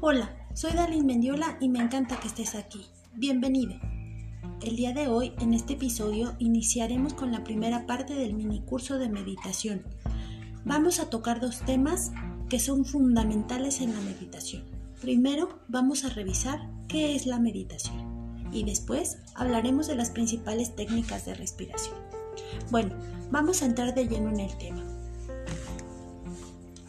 Hola, soy Darlene Mendiola y me encanta que estés aquí. Bienvenido. El día de hoy, en este episodio, iniciaremos con la primera parte del mini curso de meditación. Vamos a tocar dos temas que son fundamentales en la meditación. Primero, vamos a revisar qué es la meditación y después hablaremos de las principales técnicas de respiración. Bueno, vamos a entrar de lleno en el tema.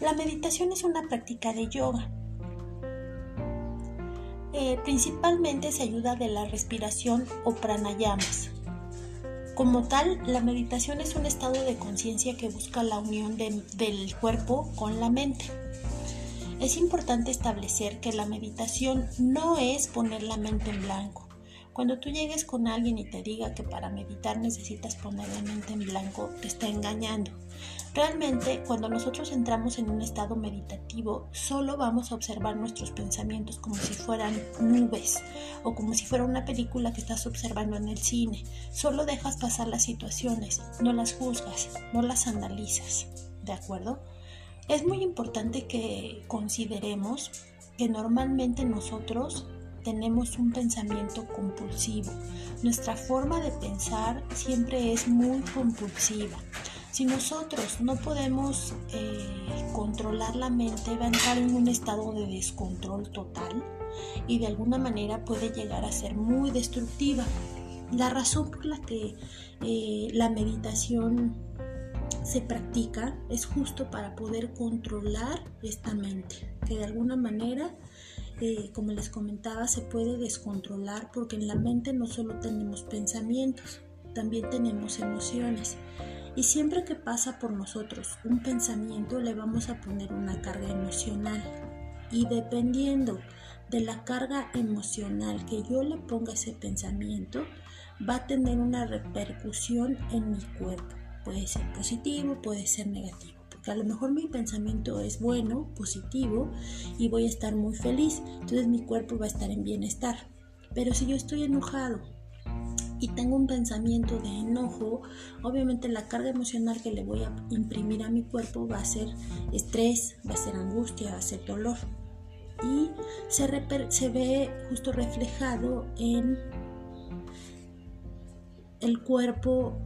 La meditación es una práctica de yoga eh, principalmente se ayuda de la respiración o pranayamas. Como tal, la meditación es un estado de conciencia que busca la unión del cuerpo con la mente. Es importante establecer que la meditación no es poner la mente en blanco. Cuando tú llegues con alguien y te diga que para meditar necesitas poner la mente en blanco, te está engañando. Realmente, cuando nosotros entramos en un estado meditativo, solo vamos a observar nuestros pensamientos como si fueran nubes o como si fuera una película que estás observando en el cine. Solo dejas pasar las situaciones, no las juzgas, no las analizas. ¿De acuerdo? Es muy importante que consideremos que normalmente nosotros tenemos un pensamiento compulsivo. Nuestra forma de pensar siempre es muy compulsiva. Si nosotros no podemos eh, controlar la mente, va a entrar en un estado de descontrol total y de alguna manera puede llegar a ser muy destructiva. La razón por la que eh, la meditación se practica es justo para poder controlar esta mente, que de alguna manera, eh, como les comentaba, se puede descontrolar porque en la mente no solo tenemos pensamientos, también tenemos emociones. Y siempre que pasa por nosotros un pensamiento le vamos a poner una carga emocional. Y dependiendo de la carga emocional que yo le ponga a ese pensamiento, va a tener una repercusión en mi cuerpo. Puede ser positivo, puede ser negativo. Porque a lo mejor mi pensamiento es bueno, positivo, y voy a estar muy feliz. Entonces mi cuerpo va a estar en bienestar. Pero si yo estoy enojado, y tengo un pensamiento de enojo, obviamente la carga emocional que le voy a imprimir a mi cuerpo va a ser estrés, va a ser angustia, va a ser dolor. Y se, ve justo reflejado en el cuerpo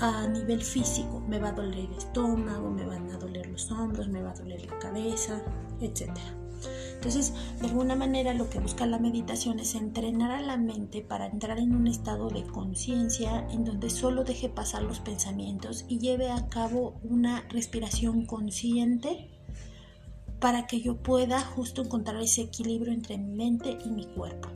a nivel físico. Me va a doler el estómago, me van a doler los hombros, me va a doler la cabeza, etcétera. Entonces, de alguna manera lo que busca la meditación es entrenar a la mente para entrar en un estado de conciencia en donde solo deje pasar los pensamientos y lleve a cabo una respiración consciente para que yo pueda justo encontrar ese equilibrio entre mi mente y mi cuerpo.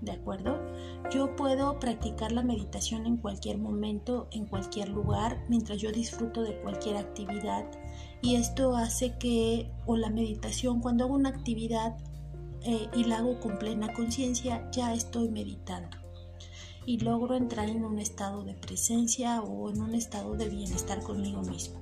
¿De acuerdo? Yo puedo practicar la meditación en cualquier momento, en cualquier lugar, mientras yo disfruto de cualquier actividad y esto hace que, o la meditación, cuando hago una actividad eh, y la hago con plena conciencia, ya estoy meditando y logro entrar en un estado de presencia o en un estado de bienestar conmigo mismo.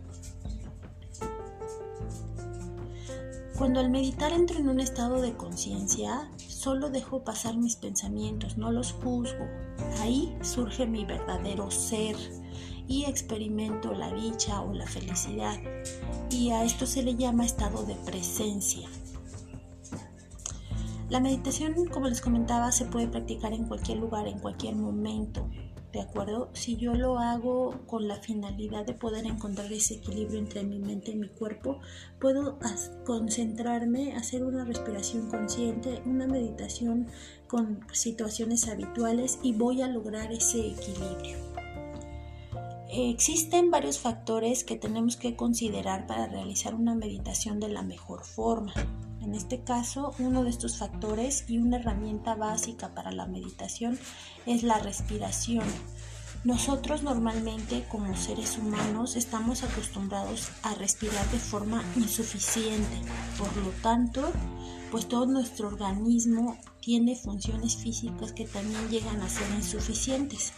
Cuando al meditar entro en un estado de conciencia, solo dejo pasar mis pensamientos, no los juzgo. Ahí surge mi verdadero ser, y experimento la dicha o la felicidad. Y a esto se le llama estado de presencia. La meditación, como les comentaba, se puede practicar en cualquier lugar, en cualquier momento. ¿De acuerdo? Si yo lo hago con la finalidad de poder encontrar ese equilibrio entre mi mente y mi cuerpo, puedo concentrarme, hacer una respiración consciente, una meditación con situaciones habituales y voy a lograr ese equilibrio. Existen varios factores que tenemos que considerar para realizar una meditación de la mejor forma. En este caso, uno de estos factores y una herramienta básica para la meditación es la respiración. Nosotros normalmente como seres humanos estamos acostumbrados a respirar de forma insuficiente. Por lo tanto, pues todo nuestro organismo tiene funciones físicas que también llegan a ser insuficientes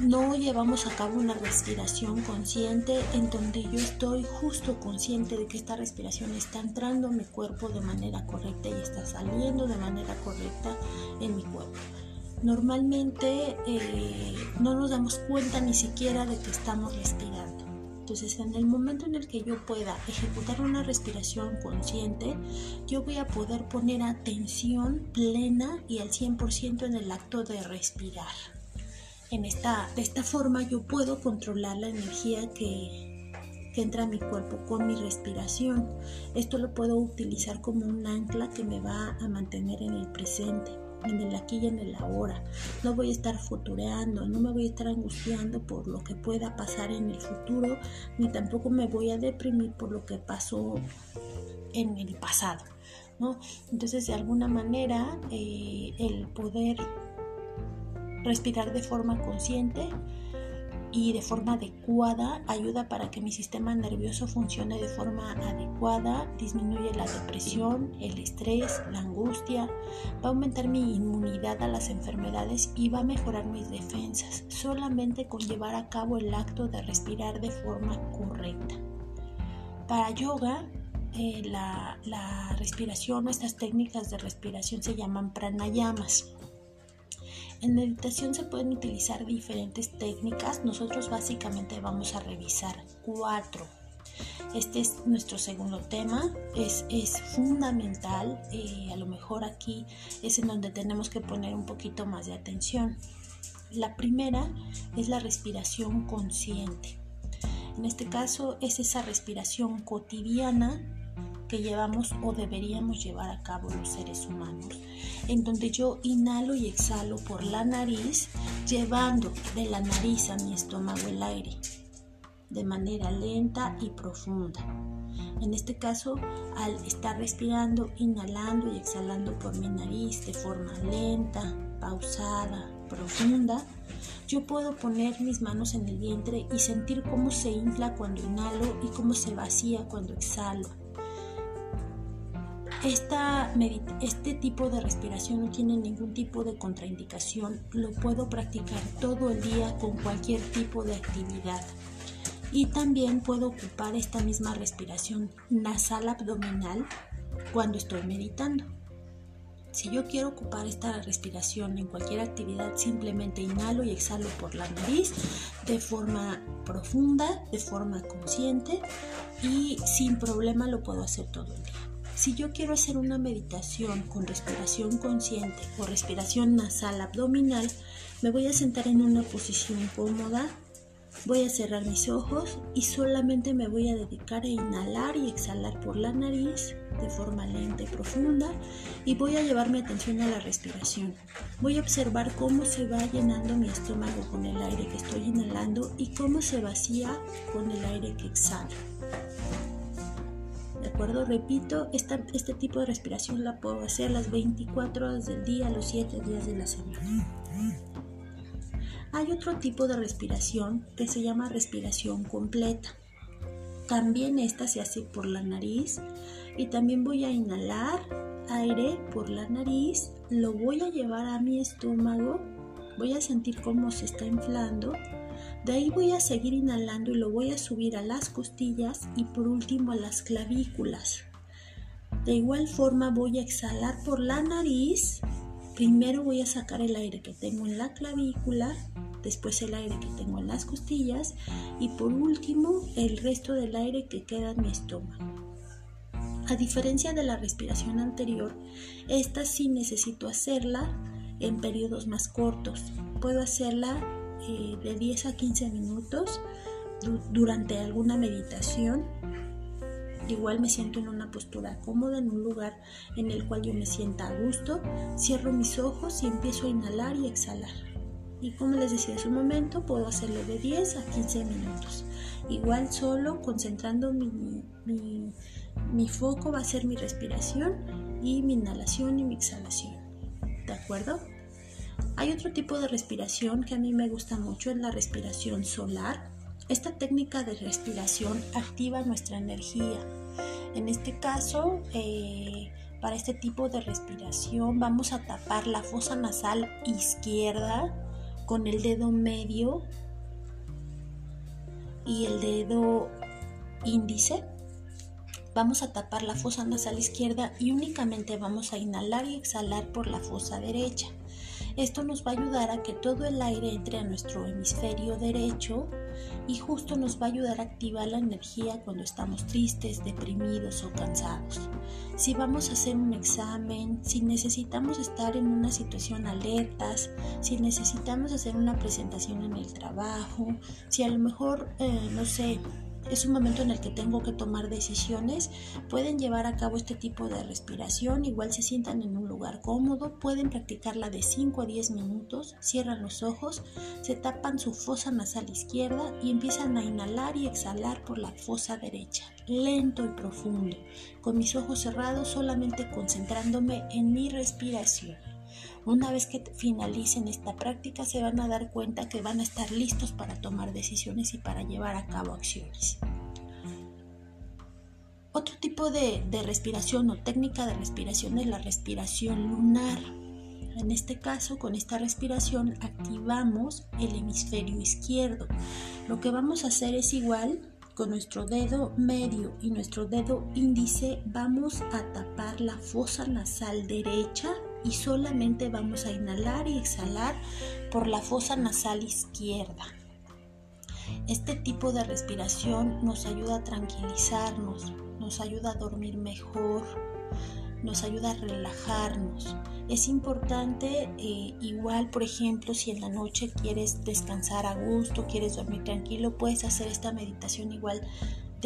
no llevamos a cabo una respiración consciente en donde yo estoy justo consciente de que esta respiración está entrando a mi cuerpo de manera correcta y está saliendo de manera correcta en mi cuerpo. Normalmente eh, no nos damos cuenta ni siquiera de que estamos respirando. Entonces, en el momento en el que yo pueda ejecutar una respiración consciente, yo voy a poder poner atención plena y al 100% en el acto de respirar. En esta, de esta forma yo puedo controlar la energía que, que entra a mi cuerpo con mi respiración. Esto lo puedo utilizar como un ancla que me va a mantener en el presente en el aquí y en el ahora. No voy a estar futureando, no me voy a estar angustiando por lo que pueda pasar en el futuro, ni tampoco me voy a deprimir por lo que pasó en el pasado. ¿no? Entonces, de alguna manera, eh, el poder respirar de forma consciente y de forma adecuada ayuda para que mi sistema nervioso funcione de forma adecuada, disminuye la depresión, el estrés, la angustia, va a aumentar mi inmunidad a las enfermedades y va a mejorar mis defensas, solamente con llevar a cabo el acto de respirar de forma correcta. Para yoga, eh, la, la respiración estas técnicas de respiración se llaman pranayamas. En meditación se pueden utilizar diferentes técnicas. Nosotros básicamente vamos a revisar cuatro. Este es nuestro segundo tema. Es, es fundamental. Eh, a lo mejor aquí es en donde tenemos que poner un poquito más de atención. La primera es la respiración consciente. En este caso es esa respiración cotidiana llevamos o deberíamos llevar a cabo los seres humanos, en donde yo inhalo y exhalo por la nariz, llevando de la nariz a mi estómago el aire, de manera lenta y profunda. En este caso, al estar respirando, inhalando y exhalando por mi nariz de forma lenta, pausada, profunda, yo puedo poner mis manos en el vientre y sentir cómo se infla cuando inhalo y cómo se vacía cuando exhalo este tipo de respiración no tiene ningún tipo de contraindicación, lo puedo practicar todo el día con cualquier tipo de actividad. Y también puedo ocupar esta misma respiración nasal abdominal cuando estoy meditando. Si yo quiero ocupar esta respiración en cualquier actividad, simplemente inhalo y exhalo por la nariz de forma profunda, de forma consciente y sin problema lo puedo hacer todo el día. Si yo quiero hacer una meditación con respiración consciente o respiración nasal abdominal, me voy a sentar en una posición cómoda, voy a cerrar mis ojos y solamente me voy a dedicar a inhalar y exhalar por la nariz de forma lenta y profunda y voy a llevar mi atención a la respiración. Voy a observar cómo se va llenando mi estómago con el aire que estoy inhalando y cómo se vacía con el aire que exhalo. ¿De acuerdo? Repito, este tipo de respiración la puedo hacer las 24 horas del día, los 7 días de la semana. Hay otro tipo de respiración que se llama respiración completa. También esta se hace por la nariz y también voy a inhalar aire por la nariz, lo voy a llevar a mi estómago, voy a sentir cómo se está inflando de ahí voy a seguir inhalando y lo voy a subir a las costillas y por último a las clavículas. De igual forma voy a exhalar por la nariz. Primero voy a sacar el aire que tengo en la clavícula, después el aire que tengo en las costillas y por último el resto del aire que queda en mi estómago. A diferencia de la respiración anterior, esta sí necesito hacerla en periodos más cortos. Puedo hacerla eh, de 10 a 15 minutos durante alguna meditación. Igual me siento en una postura cómoda, en un lugar en el cual yo me sienta a gusto. Cierro mis ojos y empiezo a inhalar y exhalar. Y como les decía hace un momento, puedo hacerlo de 10 a 15 minutos. Igual solo concentrando mi, mi, mi foco va a ser mi respiración y mi inhalación y mi exhalación. ¿De acuerdo? Hay otro tipo de respiración que a mí me gusta mucho, es la respiración solar. Esta técnica de respiración activa nuestra energía. En este caso, eh, para este tipo de respiración vamos a tapar la fosa nasal izquierda con el dedo medio y el dedo índice. Vamos a tapar la fosa nasal izquierda y únicamente vamos a inhalar y exhalar por la fosa derecha. Esto nos va a ayudar a que todo el aire entre a nuestro hemisferio derecho y justo nos va a ayudar a activar la energía cuando estamos tristes, deprimidos o cansados. Si vamos a hacer un examen, si necesitamos estar en una situación alertas, si necesitamos hacer una presentación en el trabajo, si a lo mejor, eh, no sé, es un momento en el que tengo que tomar decisiones, pueden llevar a cabo este tipo de respiración, igual se sientan en un lugar cómodo, pueden practicarla de 5 a 10 minutos, cierran los ojos, se tapan su fosa nasal izquierda y empiezan a inhalar y exhalar por la fosa derecha, lento y profundo, con mis ojos cerrados solamente concentrándome en mi respiración. Una vez que finalicen esta práctica se van a dar cuenta que van a estar listos para tomar decisiones y para llevar a cabo acciones. Otro tipo de, respiración o técnica de respiración es la respiración lunar. En este caso, con esta respiración activamos el hemisferio izquierdo. Lo que vamos a hacer es igual, con nuestro dedo medio y nuestro dedo índice vamos a tapar la fosa nasal derecha y solamente vamos a inhalar y exhalar por la fosa nasal izquierda. Este tipo de respiración nos ayuda a tranquilizarnos, nos ayuda a dormir mejor, nos ayuda a relajarnos. Es importante, eh, igual, por ejemplo, si en la noche quieres descansar a gusto, quieres dormir tranquilo, puedes hacer esta meditación igual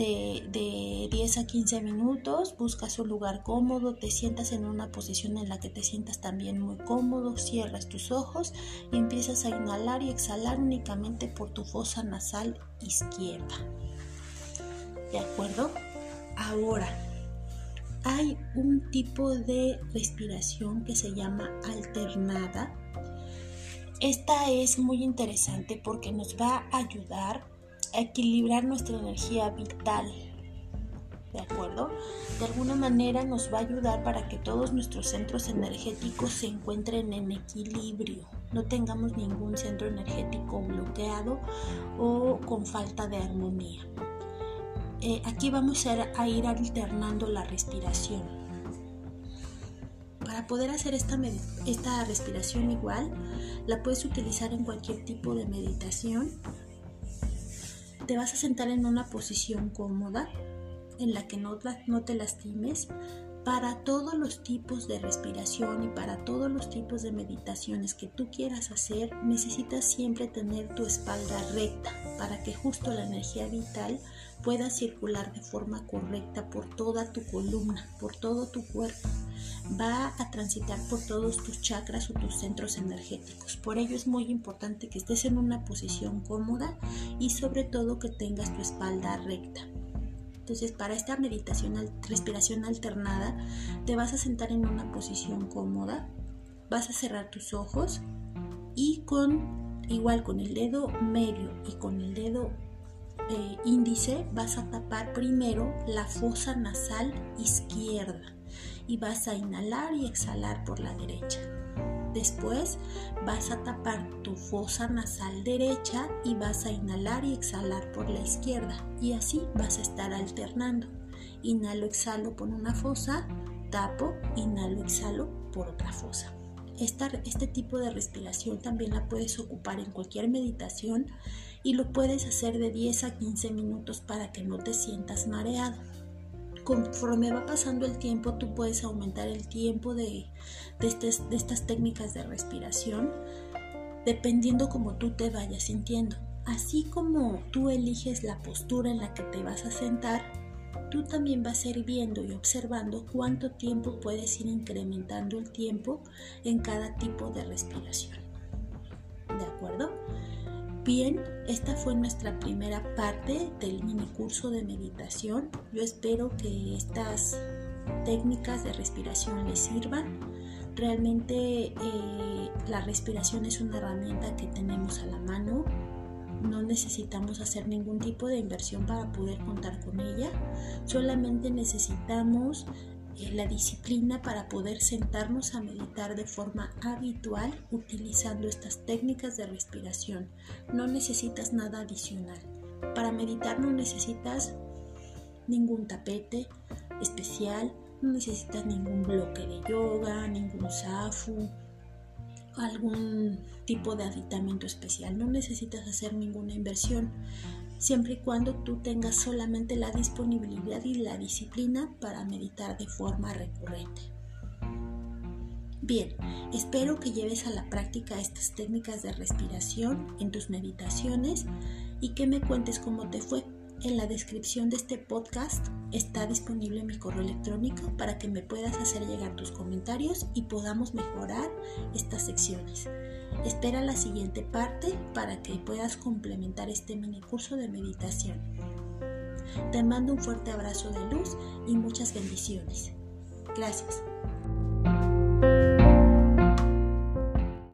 de, 10 a 15 minutos, buscas un lugar cómodo, te sientas en una posición en la que te sientas también muy cómodo, cierras tus ojos y empiezas a inhalar y exhalar únicamente por tu fosa nasal izquierda. ¿De acuerdo? Ahora, hay un tipo de respiración que se llama alternada. Esta es muy interesante porque nos va a ayudar equilibrar nuestra energía vital. ¿De acuerdo? De alguna manera nos va a ayudar para que todos nuestros centros energéticos se encuentren en equilibrio, no tengamos ningún centro energético bloqueado o con falta de armonía. Eh, aquí vamos a, ir alternando la respiración. Para poder hacer esta, esta respiración igual, la puedes utilizar en cualquier tipo de meditación te vas a sentar en una posición cómoda en la que no, no te lastimes para todos los tipos de respiración y para todos los tipos de meditaciones que tú quieras hacer, necesitas siempre tener tu espalda recta para que justo la energía vital pueda circular de forma correcta por toda tu columna, por todo tu cuerpo. Va a transitar por todos tus chakras o tus centros energéticos. Por ello es muy importante que estés en una posición cómoda y sobre todo que tengas tu espalda recta. Entonces, para esta meditación, respiración alternada, te vas a sentar en una posición cómoda, vas a cerrar tus ojos y con, igual con el dedo medio y con el dedo eh, índice, vas a tapar primero la fosa nasal izquierda y vas a inhalar y exhalar por la derecha. Después vas a tapar tu fosa nasal derecha y vas a inhalar y exhalar por la izquierda. Y así vas a estar alternando. Inhalo, exhalo por una fosa, tapo, inhalo, exhalo por otra fosa. este tipo de respiración también la puedes ocupar en cualquier meditación y lo puedes hacer de 10 a 15 minutos para que no te sientas mareado conforme va pasando el tiempo, tú puedes aumentar el tiempo de, de, estas técnicas de respiración dependiendo como tú te vayas sintiendo. Así como tú eliges la postura en la que te vas a sentar, tú también vas a ir viendo y observando cuánto tiempo puedes ir incrementando el tiempo en cada tipo de respiración. ¿De acuerdo? Bien, esta fue nuestra primera parte del mini curso de meditación. Yo espero que estas técnicas de respiración les sirvan. Realmente eh, la respiración es una herramienta que tenemos a la mano. No necesitamos hacer ningún tipo de inversión para poder contar con ella. Solamente necesitamos la disciplina para poder sentarnos a meditar de forma habitual utilizando estas técnicas de respiración. No necesitas nada adicional. Para meditar no necesitas ningún tapete especial, no necesitas ningún bloque de yoga, ningún zafu algún tipo de aditamento especial. No necesitas hacer ninguna inversión siempre y cuando tú tengas solamente la disponibilidad y la disciplina para meditar de forma recurrente. Bien, espero que lleves a la práctica estas técnicas de respiración en tus meditaciones y que me cuentes cómo te fue. En la descripción de este podcast está disponible mi correo electrónico para que me puedas hacer llegar tus comentarios y podamos mejorar estas secciones. Espera la siguiente parte para que puedas complementar este mini curso de meditación. Te mando un fuerte abrazo de luz y muchas bendiciones. Gracias.